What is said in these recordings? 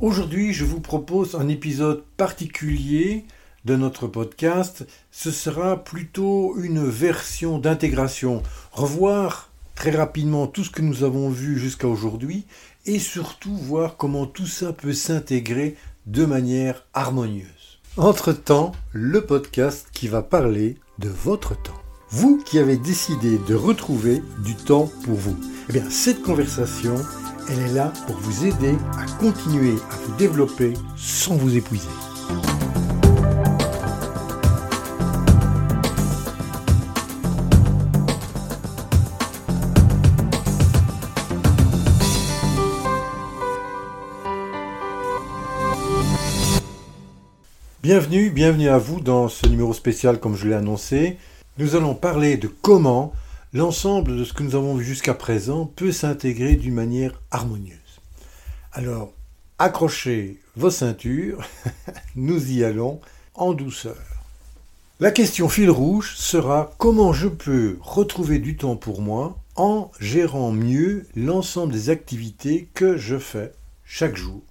Aujourd'hui, je vous propose un épisode particulier de notre podcast. Ce sera plutôt une version d'intégration. Revoir très rapidement tout ce que nous avons vu jusqu'à aujourd'hui et surtout voir comment tout ça peut s'intégrer de manière harmonieuse. Entre-temps, le podcast qui va parler de votre temps. Vous qui avez décidé de retrouver du temps pour vous. Eh bien, cette conversation, elle est là pour vous aider à continuer à vous développer sans vous épuiser. Bienvenue, bienvenue à vous dans ce numéro spécial comme je l'ai annoncé. Nous allons parler de comment l'ensemble de ce que nous avons vu jusqu'à présent peut s'intégrer d'une manière harmonieuse. Alors, accrochez vos ceintures, nous y allons en douceur. La question fil rouge sera comment je peux retrouver du temps pour moi en gérant mieux l'ensemble des activités que je fais chaque jour.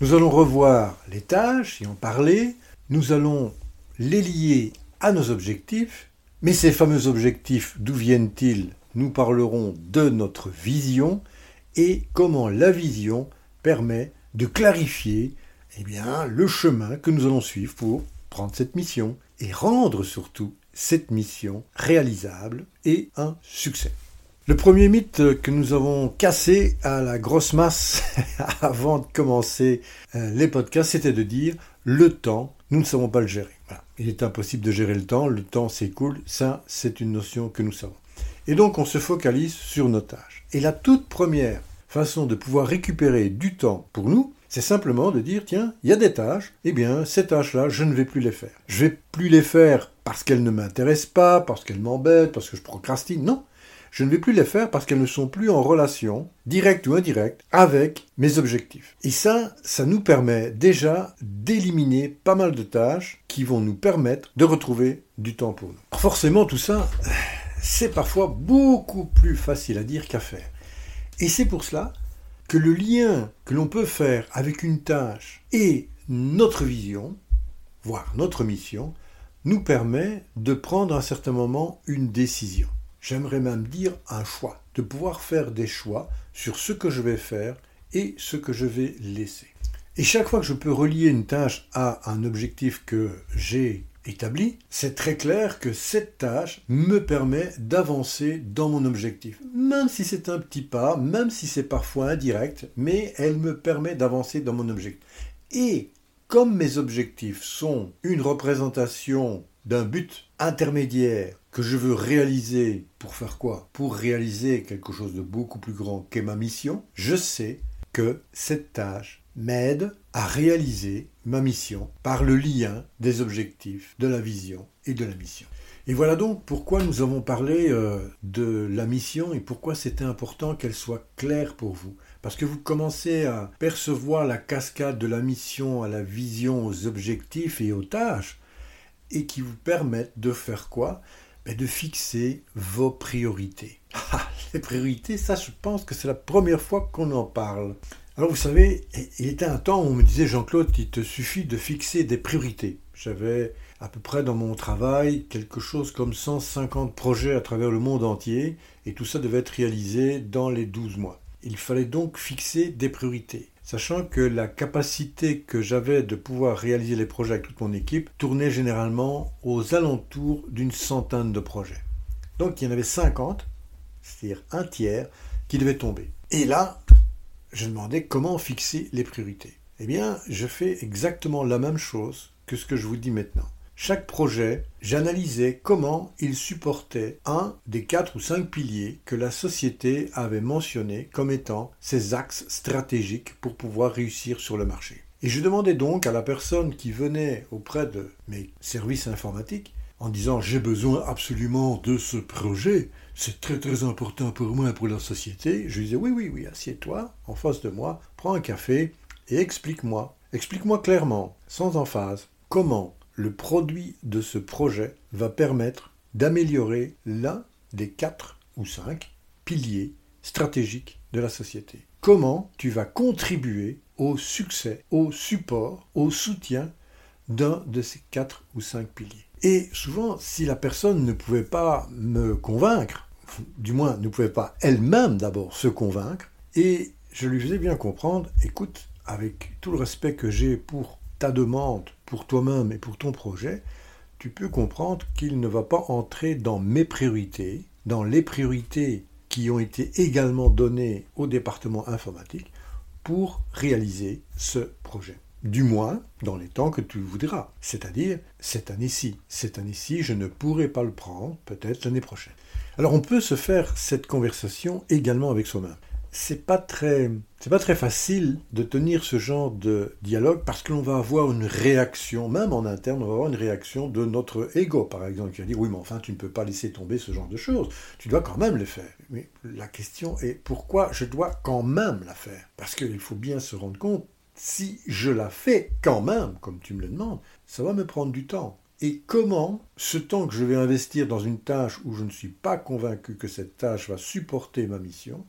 Nous allons revoir les tâches et en parler, nous allons les lier à nos objectifs mais ces fameux objectifs, d'où viennent-ils? Nous parlerons de notre vision et comment la vision permet de clarifier eh bien, le chemin que nous allons suivre pour prendre cette mission et rendre surtout cette mission réalisable et un succès. Le premier mythe que nous avons cassé à la grosse masse avant de commencer euh, les podcasts, c'était de dire le temps, nous ne savons pas le gérer. Il est impossible de gérer le temps, le temps s'écoule, ça c'est une notion que nous savons. Et donc on se focalise sur nos tâches. Et la toute première façon de pouvoir récupérer du temps pour nous, c'est simplement de dire, tiens, il y a des tâches, eh bien, ces tâches-là, je ne vais plus les faire. Je vais plus les faire parce qu'elles ne m'intéressent pas, parce qu'elles m'embêtent, parce que je procrastine. Non, je ne vais plus les faire parce qu'elles ne sont plus en relation, directe ou indirecte, avec mes objectifs. Et ça, ça nous permet déjà d'éliminer pas mal de tâches qui vont nous permettre de retrouver du temps pour nous. Forcément, tout ça, c'est parfois beaucoup plus facile à dire qu'à faire. Et c'est pour cela que le lien que l'on peut faire avec une tâche et notre vision, voire notre mission, nous permet de prendre à un certain moment une décision j'aimerais même dire un choix, de pouvoir faire des choix sur ce que je vais faire et ce que je vais laisser. Et chaque fois que je peux relier une tâche à un objectif que j'ai établi, c'est très clair que cette tâche me permet d'avancer dans mon objectif. Même si c'est un petit pas, même si c'est parfois indirect, mais elle me permet d'avancer dans mon objectif. Et comme mes objectifs sont une représentation d'un but intermédiaire que je veux réaliser pour faire quoi? Pour réaliser quelque chose de beaucoup plus grand qu'est ma mission, je sais que cette tâche m'aide à réaliser ma mission par le lien des objectifs, de la vision et de la mission. Et voilà donc pourquoi nous avons parlé euh, de la mission et pourquoi c'était important qu'elle soit claire pour vous. Parce que vous commencez à percevoir la cascade de la mission à la vision, aux objectifs et aux tâches, et qui vous permettent de faire quoi? De fixer vos priorités. Ah, les priorités, ça je pense que c'est la première fois qu'on en parle. Alors vous savez, il était un temps où on me disait Jean-Claude, il te suffit de fixer des priorités. J'avais à peu près dans mon travail quelque chose comme 150 projets à travers le monde entier et tout ça devait être réalisé dans les 12 mois. Il fallait donc fixer des priorités sachant que la capacité que j'avais de pouvoir réaliser les projets avec toute mon équipe tournait généralement aux alentours d'une centaine de projets. Donc il y en avait 50, c'est-à-dire un tiers, qui devaient tomber. Et là, je demandais comment fixer les priorités. Eh bien, je fais exactement la même chose que ce que je vous dis maintenant chaque projet, j'analysais comment il supportait un des quatre ou cinq piliers que la société avait mentionnés comme étant ses axes stratégiques pour pouvoir réussir sur le marché. Et je demandais donc à la personne qui venait auprès de mes services informatiques en disant j'ai besoin absolument de ce projet, c'est très très important pour moi et pour la société. Je disais oui oui oui, assieds-toi en face de moi, prends un café et explique-moi, explique-moi clairement, sans emphase, comment le produit de ce projet va permettre d'améliorer l'un des quatre ou cinq piliers stratégiques de la société. comment tu vas contribuer au succès, au support, au soutien d'un de ces quatre ou cinq piliers? Et souvent, si la personne ne pouvait pas me convaincre, du moins ne pouvait pas elle-même d'abord se convaincre, et je lui faisais bien comprendre, écoute, avec tout le respect que j'ai pour ta demande, pour toi-même et pour ton projet, tu peux comprendre qu'il ne va pas entrer dans mes priorités, dans les priorités qui ont été également données au département informatique pour réaliser ce projet. Du moins, dans les temps que tu voudras. C'est-à-dire, cette année-ci. Cette année-ci, je ne pourrai pas le prendre, peut-être l'année prochaine. Alors on peut se faire cette conversation également avec soi-même c'est pas très c'est pas très facile de tenir ce genre de dialogue parce que l'on va avoir une réaction, même en interne, on va avoir une réaction de notre ego, par exemple, qui va dire oui, mais enfin, tu ne peux pas laisser tomber ce genre de choses. Tu dois quand même les faire. Mais la question est pourquoi je dois quand même la faire? Parce qu'il faut bien se rendre compte, si je la fais quand même, comme tu me le demandes, ça va me prendre du temps. Et comment ce temps que je vais investir dans une tâche où je ne suis pas convaincu que cette tâche va supporter ma mission,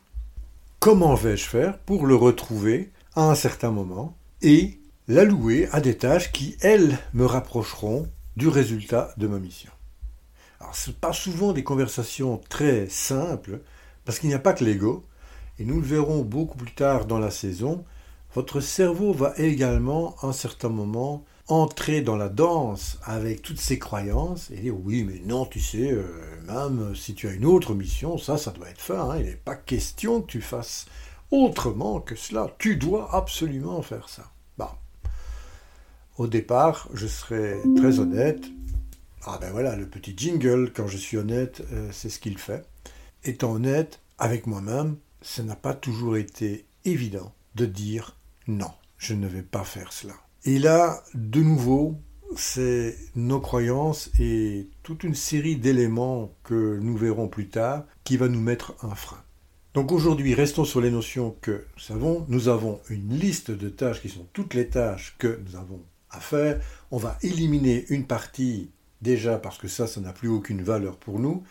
comment vais-je faire pour le retrouver à un certain moment et l'allouer à des tâches qui, elles, me rapprocheront du résultat de ma mission. Alors, ce pas souvent des conversations très simples, parce qu'il n'y a pas que l'ego, et nous le verrons beaucoup plus tard dans la saison, votre cerveau va également, à un certain moment, entrer dans la danse avec toutes ses croyances et dire oui mais non tu sais euh, si tu as une autre mission ça ça doit être fait hein. il n'est pas question que tu fasses autrement que cela. Tu dois absolument faire ça. Bah au départ je serai très honnête. Ah ben voilà le petit jingle quand je suis honnête euh, c'est ce qu'il fait. Étant honnête avec moi-même ça n'a pas toujours été évident de dire non je ne vais pas faire cela. Et là, de nouveau, c'est nos croyances et toute une série d'éléments que nous verrons plus tard qui va nous mettre un frein. Donc aujourd'hui, restons sur les notions que nous savons. Nous avons une liste de tâches qui sont toutes les tâches que nous avons à faire. On va éliminer une partie déjà parce que ça, ça n'a plus aucune valeur pour nous.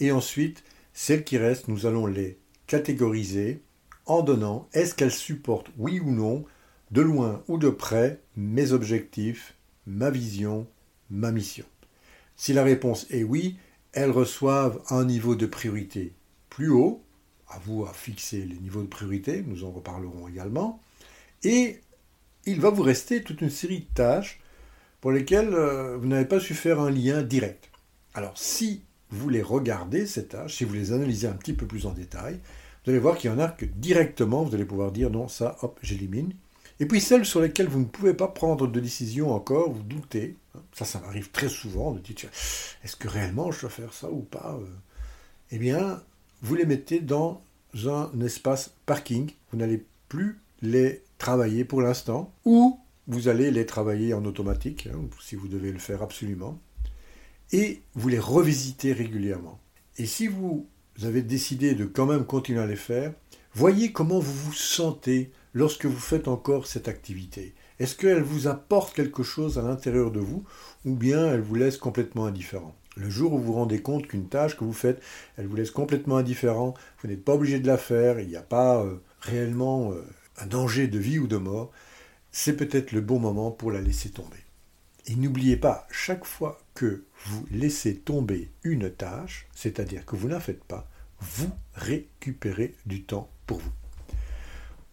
Et ensuite, celles qui restent, nous allons les catégoriser en donnant est-ce qu'elles supportent oui ou non de loin ou de près, mes objectifs, ma vision, ma mission. Si la réponse est oui, elles reçoivent un niveau de priorité plus haut, à vous à fixer les niveaux de priorité, nous en reparlerons également, et il va vous rester toute une série de tâches pour lesquelles euh, vous n'avez pas su faire un lien direct. Alors si vous les regardez, ces tâches, si vous les analysez un petit peu plus en détail, vous allez voir qu'il y en a que directement, vous allez pouvoir dire non, ça, hop, j'élimine. Et puis celles sur lesquelles vous ne pouvez pas prendre de décision encore, vous doutez. Ça, ça m'arrive très souvent de dire, est-ce que réellement je dois faire ça ou pas euh? Eh bien, vous les mettez dans un espace parking. Vous n'allez plus les travailler pour l'instant, ou vous allez les travailler en automatique, hein, si vous devez le faire absolument, et vous les revisitez régulièrement. Et si vous avez décidé de quand même continuer à les faire, voyez comment vous vous sentez lorsque vous faites encore cette activité Est-ce qu'elle vous apporte quelque chose à l'intérieur de vous ou bien elle vous laisse complètement indifférent? Le jour où vous vous rendez compte qu'une tâche que vous faites, elle vous laisse complètement indifférent, vous n'êtes pas obligé de la faire, il n'y a pas euh, réellement euh, un danger de vie ou de mort, c'est peut-être le bon moment pour la laisser tomber. Et n'oubliez pas, chaque fois que vous laissez tomber une tâche, c'est-à-dire que vous ne la faites pas, vous récupérez du temps pour vous.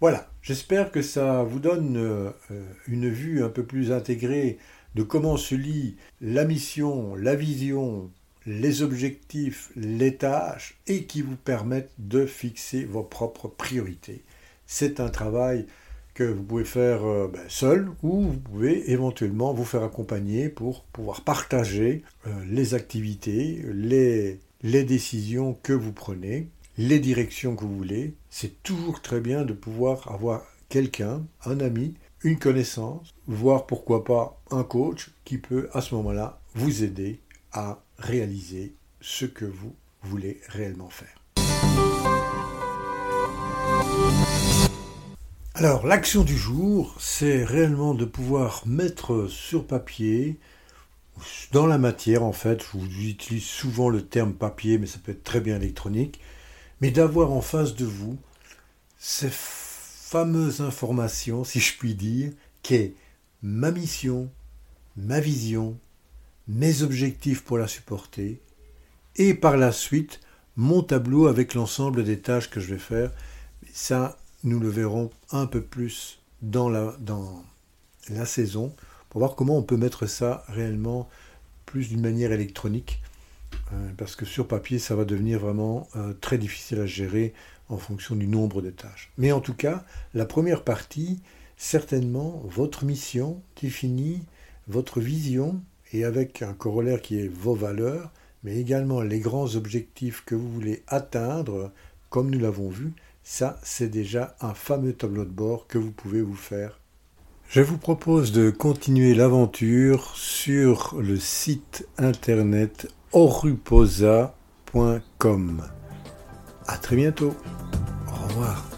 Voilà, j'espère que ça vous donne euh, une vue un peu plus intégrée de comment se lie la mission, la vision, les objectifs, les tâches et qui vous permettent de fixer vos propres priorités. C'est un travail que vous pouvez faire euh, ben, seul ou vous pouvez éventuellement vous faire accompagner pour pouvoir partager euh, les activités, les décisions que vous prenez les directions que vous voulez, c'est toujours très bien de pouvoir avoir quelqu'un, un ami, une connaissance, voire pourquoi pas un coach qui peut à ce moment-là vous aider à réaliser ce que vous voulez réellement faire. Alors, l'action du jour, c'est réellement de pouvoir mettre sur papier, dans la matière en fait, je vous utilise souvent le terme papier, mais ça peut être très bien électronique, mais d'avoir en face de vous ces fameuse information, si je puis dire, qui est ma mission, ma vision, mes objectifs pour la supporter, et par la suite mon tableau avec l'ensemble des tâches que je vais faire. Ça, nous le verrons un peu plus dans la saison pour voir comment on peut mettre ça réellement plus d'une manière électronique. Euh, parce que sur papier, ça va devenir vraiment euh, très difficile à gérer en fonction du nombre de tâches. Mais en tout cas, la première partie, certainement, votre mission définit votre vision et avec un corollaire qui est vos valeurs, mais également les grands objectifs que vous voulez atteindre, comme nous l'avons vu, ça c'est déjà un fameux tableau de bord que vous pouvez vous faire. Je vous propose de continuer l'aventure sur le site internet oruposa.com. À très bientôt. Au revoir.